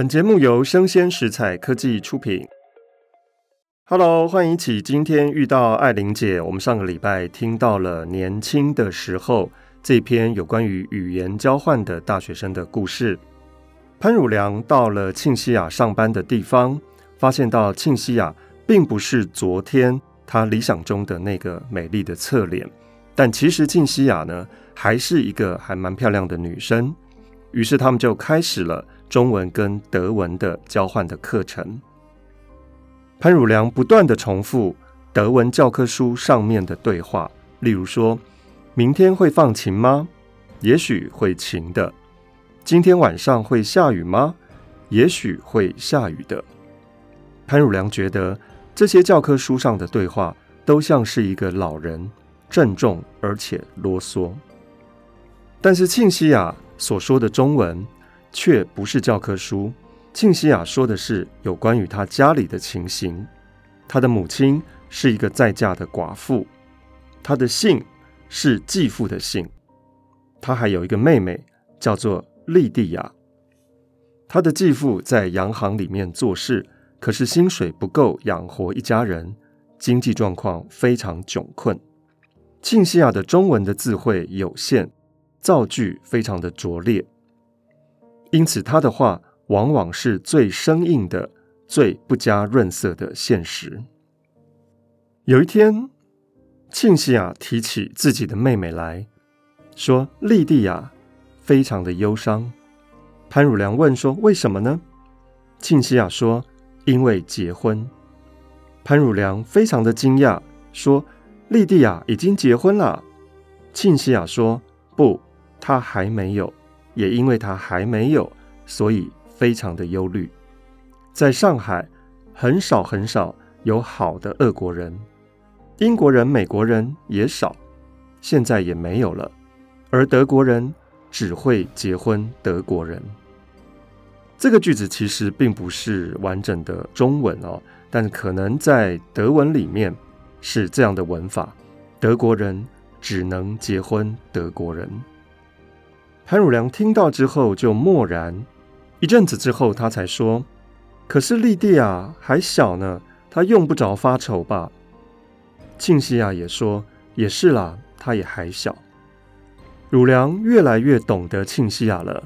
本节目由生鲜食材科技出品。Hello，欢迎一起今天遇到爱玲姐。我们上个礼拜听到了年轻的时候这篇有关于语言交换的大学生的故事。潘汝良到了庆西亚上班的地方，发现到庆西亚并不是昨天他理想中的那个美丽的侧脸，但其实庆西亚呢还是一个还蛮漂亮的女生。于是他们就开始了中文跟德文的交换的课程。潘汝良不断地重复德文教科书上面的对话，例如说：“明天会放晴吗？也许会晴的。今天晚上会下雨吗？也许会下雨的。”潘汝良觉得这些教科书上的对话都像是一个老人，郑重而且啰嗦。但是庆西亚所说的中文却不是教科书。庆西亚说的是有关于他家里的情形。他的母亲是一个再嫁的寡妇，他的姓是继父的姓。他还有一个妹妹，叫做莉蒂亚。他的继父在洋行里面做事，可是薪水不够养活一家人，经济状况非常窘困。庆西亚的中文的字汇有限。造句非常的拙劣，因此他的话往往是最生硬的、最不加润色的现实。有一天，庆西亚提起自己的妹妹来说：“莉蒂亚非常的忧伤。”潘汝良问说：“为什么呢？”庆西亚说：“因为结婚。”潘汝良非常的惊讶，说：“莉蒂亚已经结婚了。”庆西亚说：“不。”她还没有，也因为他还没有，所以非常的忧虑。在上海，很少很少有好的俄国人，英国人、美国人也少，现在也没有了。而德国人只会结婚德国人。这个句子其实并不是完整的中文哦，但可能在德文里面是这样的文法：德国人只能结婚德国人。潘汝良听到之后就默然，一阵子之后，他才说：“可是莉蒂亚还小呢，她用不着发愁吧？”庆西亚也说：“也是啦，她也还小。”汝良越来越懂得庆西亚了，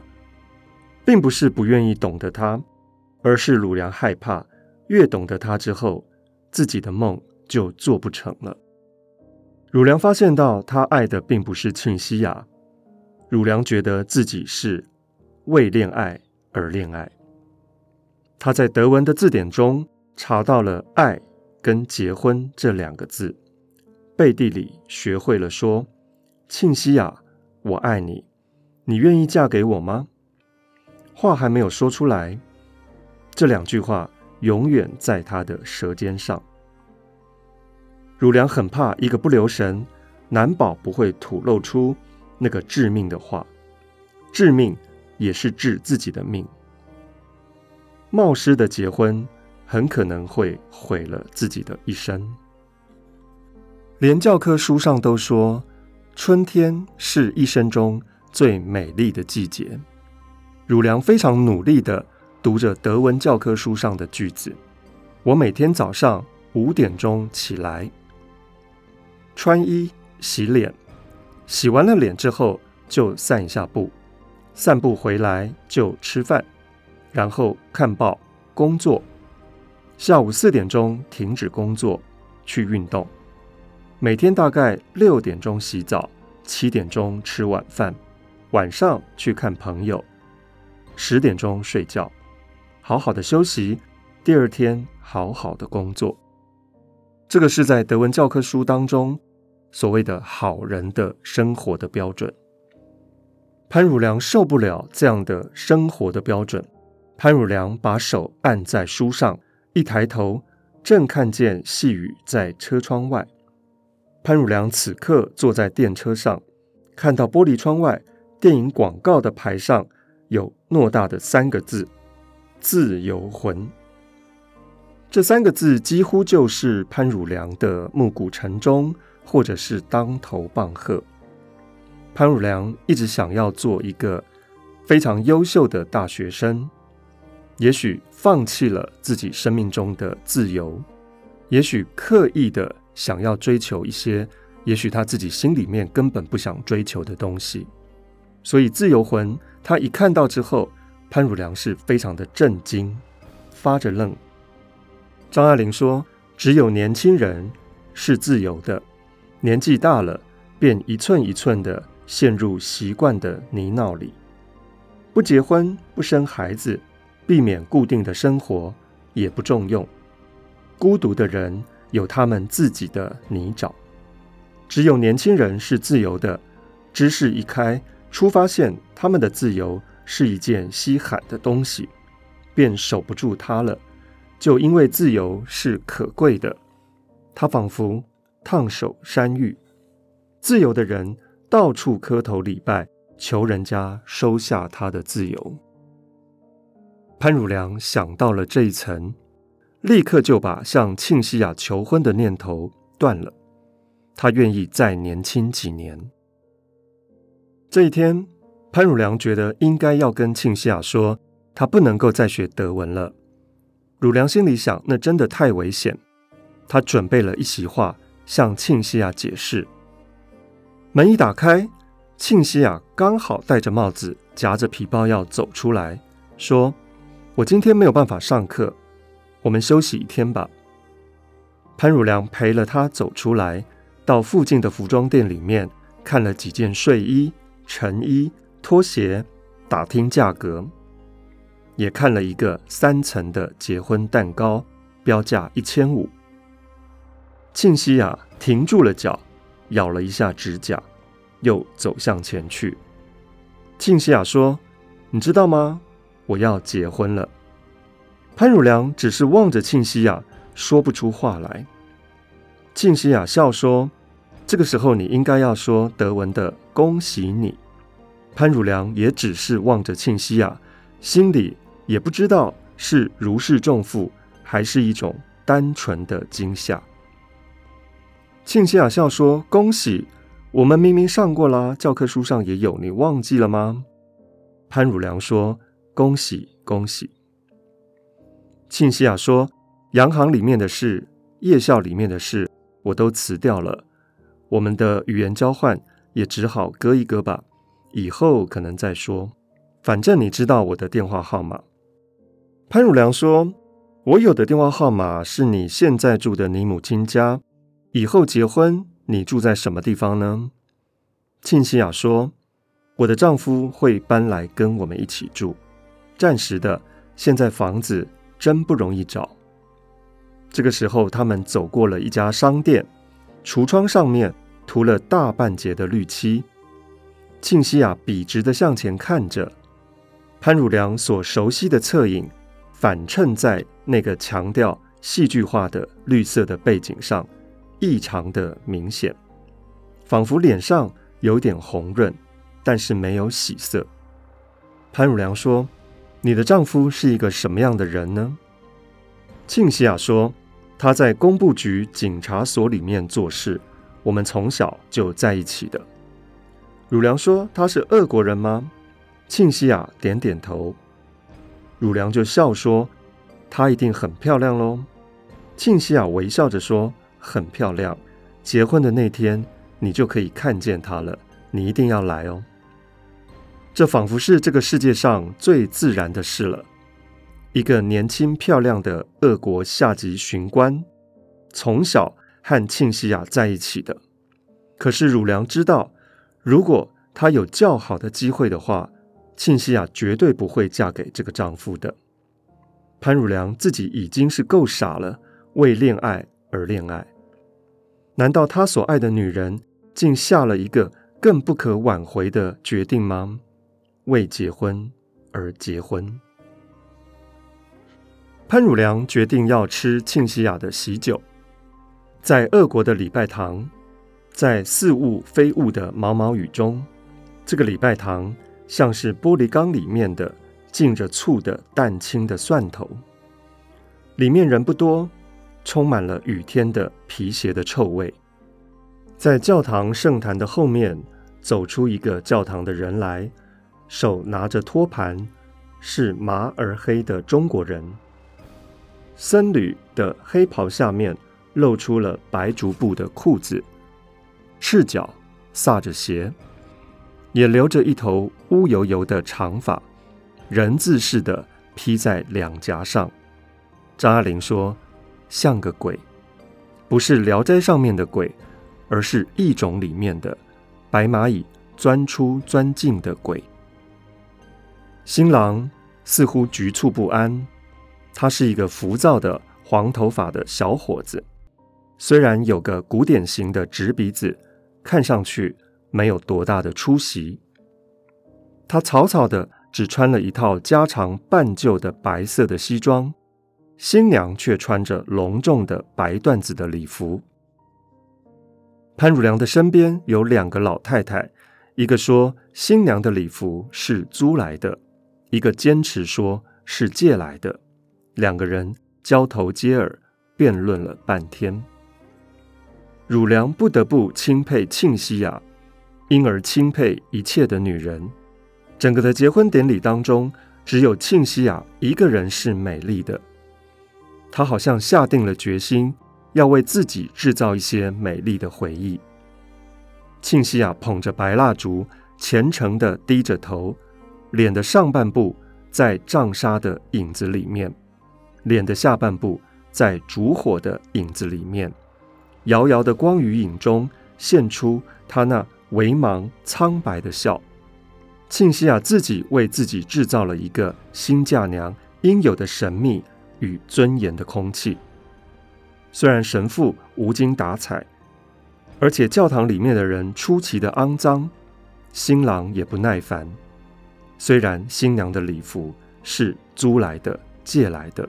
并不是不愿意懂得她，而是汝良害怕越懂得她之后，自己的梦就做不成了。汝良发现到他爱的并不是庆西亚。汝良觉得自己是为恋爱而恋爱。他在德文的字典中查到了“爱”跟“结婚”这两个字，背地里学会了说：“庆西亚，我爱你，你愿意嫁给我吗？”话还没有说出来，这两句话永远在他的舌尖上。汝良很怕一个不留神，难保不会吐露出。那个致命的话，致命也是致自己的命。冒失的结婚，很可能会毁了自己的一生。连教科书上都说，春天是一生中最美丽的季节。汝良非常努力地读着德文教科书上的句子。我每天早上五点钟起来，穿衣、洗脸。洗完了脸之后，就散一下步，散步回来就吃饭，然后看报、工作。下午四点钟停止工作，去运动。每天大概六点钟洗澡，七点钟吃晚饭，晚上去看朋友，十点钟睡觉，好好的休息，第二天好好的工作。这个是在德文教科书当中。所谓的好人的生活的标准，潘汝良受不了这样的生活的标准。潘汝良把手按在书上，一抬头，正看见细雨在车窗外。潘汝良此刻坐在电车上，看到玻璃窗外电影广告的牌上有偌大的三个字“自由魂”。这三个字几乎就是潘汝良的暮鼓晨钟。或者是当头棒喝。潘汝良一直想要做一个非常优秀的大学生，也许放弃了自己生命中的自由，也许刻意的想要追求一些，也许他自己心里面根本不想追求的东西。所以自由魂他一看到之后，潘汝良是非常的震惊，发着愣。张爱玲说：“只有年轻人是自由的，年纪大了，便一寸一寸的陷入习惯的泥淖里，不结婚，不生孩子。”避免固定的生活也不重用，孤独的人有他们自己的泥沼。只有年轻人是自由的，知识一开，初发现他们的自由是一件稀罕的东西，便守不住它了。就因为自由是可贵的，他仿佛烫手山芋。自由的人到处磕头礼拜，求人家收下他的自由。潘汝良想到了这一层，立刻就把向庆西雅求婚的念头断了。他愿意再年轻几年。这一天，潘汝良觉得应该要跟庆西雅说，他不能够再学德文了。汝良心里想，那真的太危险。他准备了一席话向庆西雅解释。门一打开，庆西雅刚好戴着帽子，夹着皮包要走出来，说。我今天没有办法上课，我们休息一天吧。潘汝良陪了他走出来，到附近的服装店里面看了几件睡衣、衬衣、拖鞋，打听价格，也看了一个三层的结婚蛋糕，标价一千五。庆西雅停住了脚，咬了一下指甲，又走向前去。庆西雅说：“你知道吗？”我要结婚了。潘汝良只是望着庆西雅，说不出话来。庆西雅笑说：“这个时候你应该要说德文的‘恭喜你’。”潘汝良也只是望着庆西雅，心里也不知道是如释重负，还是一种单纯的惊吓。庆西雅笑说：“恭喜，我们明明上过啦，教科书上也有，你忘记了吗？”潘汝良说。恭喜恭喜！庆西雅说：“洋行里面的事，夜校里面的事，我都辞掉了。我们的语言交换也只好搁一搁吧，以后可能再说。反正你知道我的电话号码。”潘汝良说：“我有的电话号码是你现在住的你母亲家，以后结婚你住在什么地方呢？”庆西雅说：“我的丈夫会搬来跟我们一起住。”暂时的，现在房子真不容易找。这个时候，他们走过了一家商店，橱窗上面涂了大半截的绿漆。庆西雅笔直的向前看着，潘汝良所熟悉的侧影反衬在那个强调戏剧化的绿色的背景上，异常的明显，仿佛脸上有点红润，但是没有喜色。潘汝良说。你的丈夫是一个什么样的人呢？庆西雅说：“他在工部局警察所里面做事，我们从小就在一起的。”汝良说：“他是俄国人吗？”庆西雅点点头。汝良就笑说：“她一定很漂亮喽。”庆西雅微笑着说：“很漂亮，结婚的那天你就可以看见她了，你一定要来哦。”这仿佛是这个世界上最自然的事了。一个年轻漂亮的俄国下级巡官，从小和庆西雅在一起的。可是汝良知道，如果她有较好的机会的话，庆西雅绝对不会嫁给这个丈夫的。潘汝良自己已经是够傻了，为恋爱而恋爱。难道他所爱的女人，竟下了一个更不可挽回的决定吗？为结婚而结婚，潘汝良决定要吃庆西雅的喜酒。在俄国的礼拜堂，在似雾非雾的毛毛雨中，这个礼拜堂像是玻璃缸里面的浸着醋的蛋清的蒜头。里面人不多，充满了雨天的皮鞋的臭味。在教堂圣坛的后面，走出一个教堂的人来。手拿着托盘，是麻而黑的中国人。僧侣的黑袍下面露出了白竹布的裤子，赤脚撒着鞋，也留着一头乌油油的长发，人字似的披在两颊上。张爱玲说：“像个鬼，不是《聊斋》上面的鬼，而是异种里面的白蚂蚁钻出钻进的鬼。”新郎似乎局促不安。他是一个浮躁的黄头发的小伙子，虽然有个古典型的直鼻子，看上去没有多大的出息。他草草的只穿了一套加长半旧的白色的西装，新娘却穿着隆重的白缎子的礼服。潘汝良的身边有两个老太太，一个说新娘的礼服是租来的，一个坚持说是借来的。两个人交头接耳，辩论了半天。汝良不得不钦佩庆西雅，因而钦佩一切的女人。整个的结婚典礼当中，只有庆西雅一个人是美丽的。他好像下定了决心，要为自己制造一些美丽的回忆。庆西雅捧着白蜡烛，虔诚地低着头，脸的上半部在帐纱的影子里面。脸的下半部在烛火的影子里面，遥遥的光与影中现出他那微茫苍白的笑。庆西雅自己为自己制造了一个新嫁娘应有的神秘与尊严的空气。虽然神父无精打采，而且教堂里面的人出奇的肮脏，新郎也不耐烦。虽然新娘的礼服是租来的、借来的。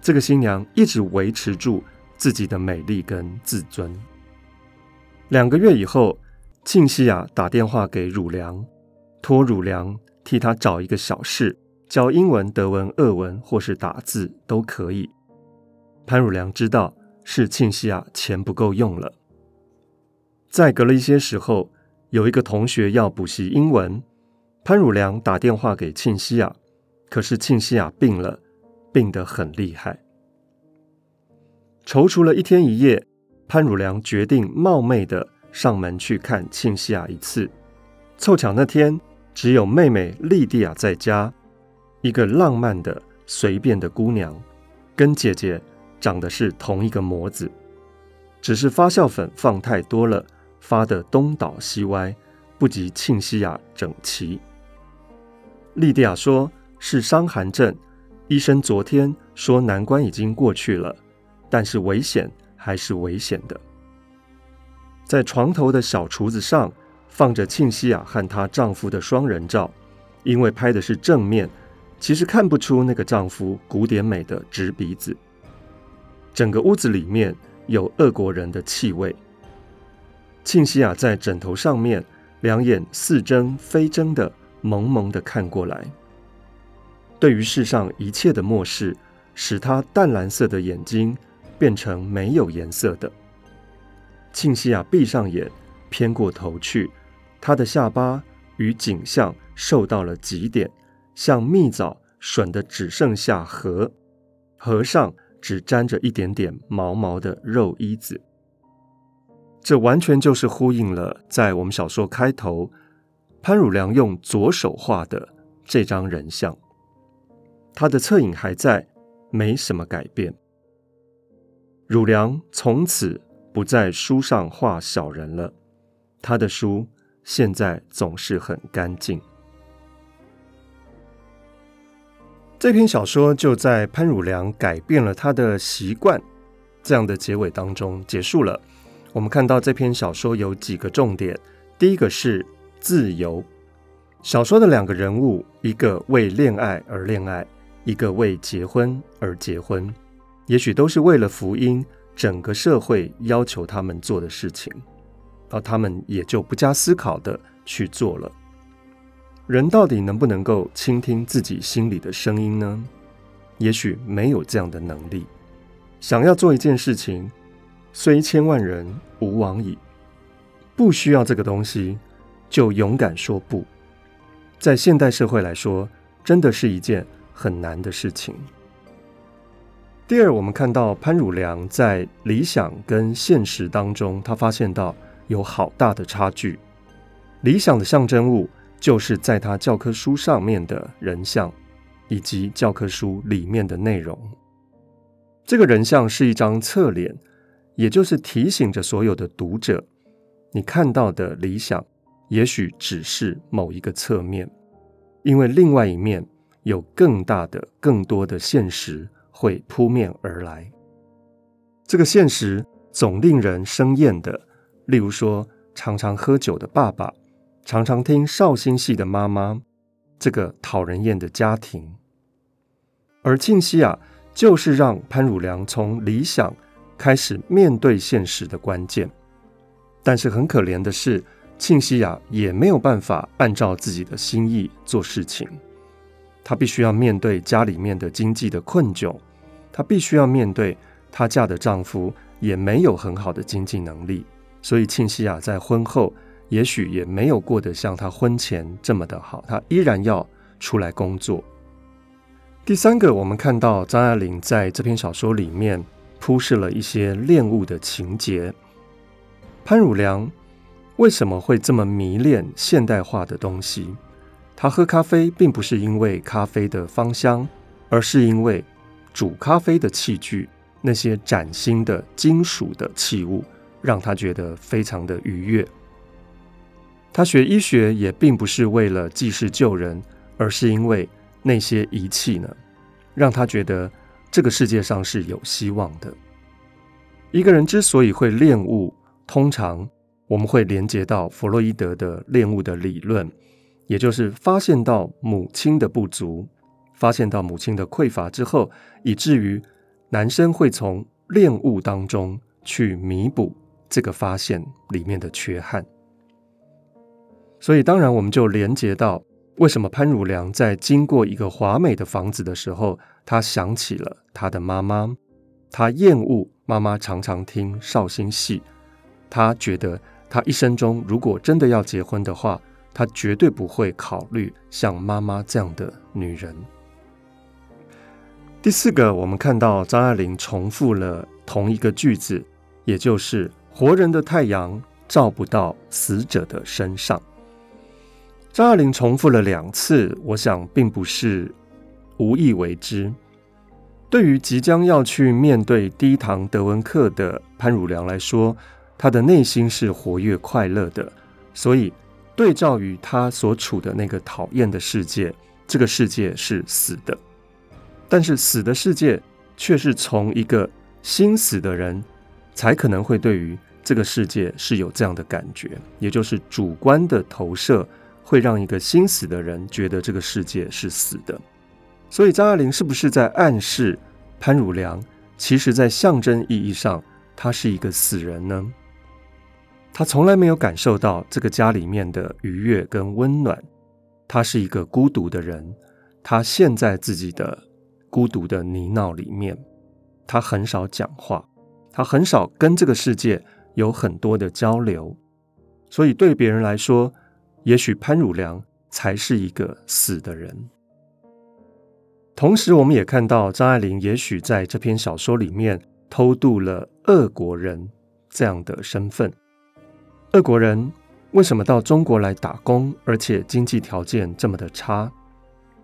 这个新娘一直维持住自己的美丽跟自尊。两个月以后，庆西雅打电话给汝良，托汝良替他找一个小事，教英文、德文、俄文或是打字都可以。潘汝良知道是庆西雅钱不够用了。再隔了一些时候，有一个同学要补习英文，潘汝良打电话给庆西雅，可是庆西雅病了。病得很厉害，踌躇了一天一夜，潘汝良决定冒昧的上门去看庆西雅一次。凑巧那天只有妹妹莉蒂亚在家，一个浪漫的、随便的姑娘，跟姐姐长得是同一个模子，只是发酵粉放太多了，发得东倒西歪，不及庆西雅整齐。莉蒂亚说是伤寒症。医生昨天说难关已经过去了，但是危险还是危险的。在床头的小橱子上放着庆西雅和她丈夫的双人照，因为拍的是正面，其实看不出那个丈夫古典美的直鼻子。整个屋子里面有俄国人的气味。庆西雅在枕头上面，两眼似睁非睁的朦朦的看过来。对于世上一切的漠视，使他淡蓝色的眼睛变成没有颜色的。庆西雅闭上眼，偏过头去，她的下巴与颈项瘦到了极点，像蜜枣吮的只剩下核，核上只沾着一点点毛毛的肉衣子。这完全就是呼应了在我们小说开头，潘汝良用左手画的这张人像。他的侧影还在，没什么改变。汝良从此不在书上画小人了，他的书现在总是很干净。这篇小说就在潘汝良改变了他的习惯这样的结尾当中结束了。我们看到这篇小说有几个重点，第一个是自由。小说的两个人物，一个为恋爱而恋爱。一个为结婚而结婚，也许都是为了福音，整个社会要求他们做的事情，而他们也就不加思考的去做了。人到底能不能够倾听自己心里的声音呢？也许没有这样的能力。想要做一件事情，虽千万人，吾往矣。不需要这个东西，就勇敢说不。在现代社会来说，真的是一件很难的事情。第二，我们看到潘汝良在理想跟现实当中，他发现到有好大的差距。理想的象征物就是在他教科书上面的人像，以及教科书里面的内容。这个人像是一张侧脸，也就是提醒着所有的读者，你看到的理想，也许只是某一个侧面，因为另外一面有更大的、更多的现实。会扑面而来，这个现实总令人生厌的。例如说，常常喝酒的爸爸，常常听绍兴戏的妈妈，这个讨人厌的家庭。而庆西亚就是让潘汝良从理想开始面对现实的关键。但是很可怜的是，庆西亚也没有办法按照自己的心意做事情，她必须要面对家里面的经济的困窘。她必须要面对她嫁的丈夫也没有很好的经济能力，所以庆西亚在婚后也许也没有过得像他婚前这么的好，他依然要出来工作。第三个，我们看到张爱玲在这篇小说里面铺设了一些恋物的情节。潘汝良为什么会这么迷恋现代化的东西？他喝咖啡并不是因为咖啡的芳香，而是因为。煮咖啡的器具，那些崭新的金属的器物，让他觉得非常的愉悦。他学医学也并不是为了济世救人，而是因为那些仪器呢，让他觉得这个世界上是有希望的。一个人之所以会恋物，通常我们会连接到弗洛伊德的恋物的理论，也就是发现到母亲的不足。发现到母亲的匮乏之后，以至于男生会从恋物当中去弥补这个发现里面的缺憾。所以，当然我们就连接到为什么潘汝良在经过一个华美的房子的时候，他想起了他的妈妈。他厌恶妈妈常常听绍兴戏，他觉得他一生中如果真的要结婚的话，他绝对不会考虑像妈妈这样的女人。第四个，我们看到张爱玲重复了同一个句子，也就是“活人的太阳照不到死者的身上”。张爱玲重复了两次，我想并不是无意为之。对于即将要去面对第一堂德文课的潘汝良来说，他的内心是活跃快乐的，所以对照于他所处的那个讨厌的世界，这个世界是死的。但是死的世界却是从一个心死的人才可能会对于这个世界是有这样的感觉，也就是主观的投射会让一个心死的人觉得这个世界是死的。所以张爱玲是不是在暗示潘汝良，其实在象征意义上他是一个死人呢？他从来没有感受到这个家里面的愉悦跟温暖，他是一个孤独的人，他陷在自己的。孤独的泥淖里面，他很少讲话，他很少跟这个世界有很多的交流，所以对别人来说，也许潘汝良才是一个死的人。同时，我们也看到张爱玲也许在这篇小说里面偷渡了俄国人这样的身份。俄国人为什么到中国来打工，而且经济条件这么的差？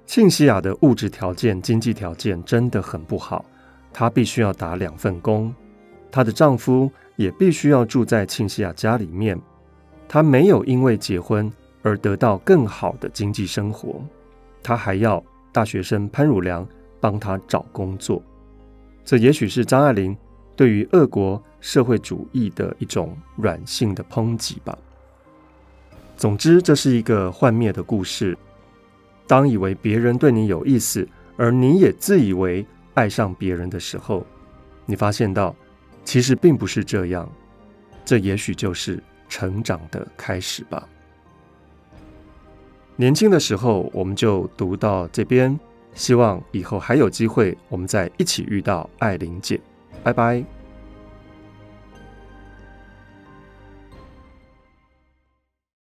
庆西亚的物质条件、经济条件真的很不好，她必须要打两份工，她的丈夫也必须要住在庆西亚家里面。她没有因为结婚而得到更好的经济生活，他还要大学生潘汝良帮他找工作。这也许是张爱玲对于俄国社会主义的一种软性的抨击吧。总之，这是一个幻灭的故事。当以为别人对你有意思，而你也自以为爱上别人的时候，你发现到其实并不是这样。这也许就是成长的开始吧。年轻的时候，我们就读到这边，希望以后还有机会，我们再一起遇到艾琳姐。拜拜。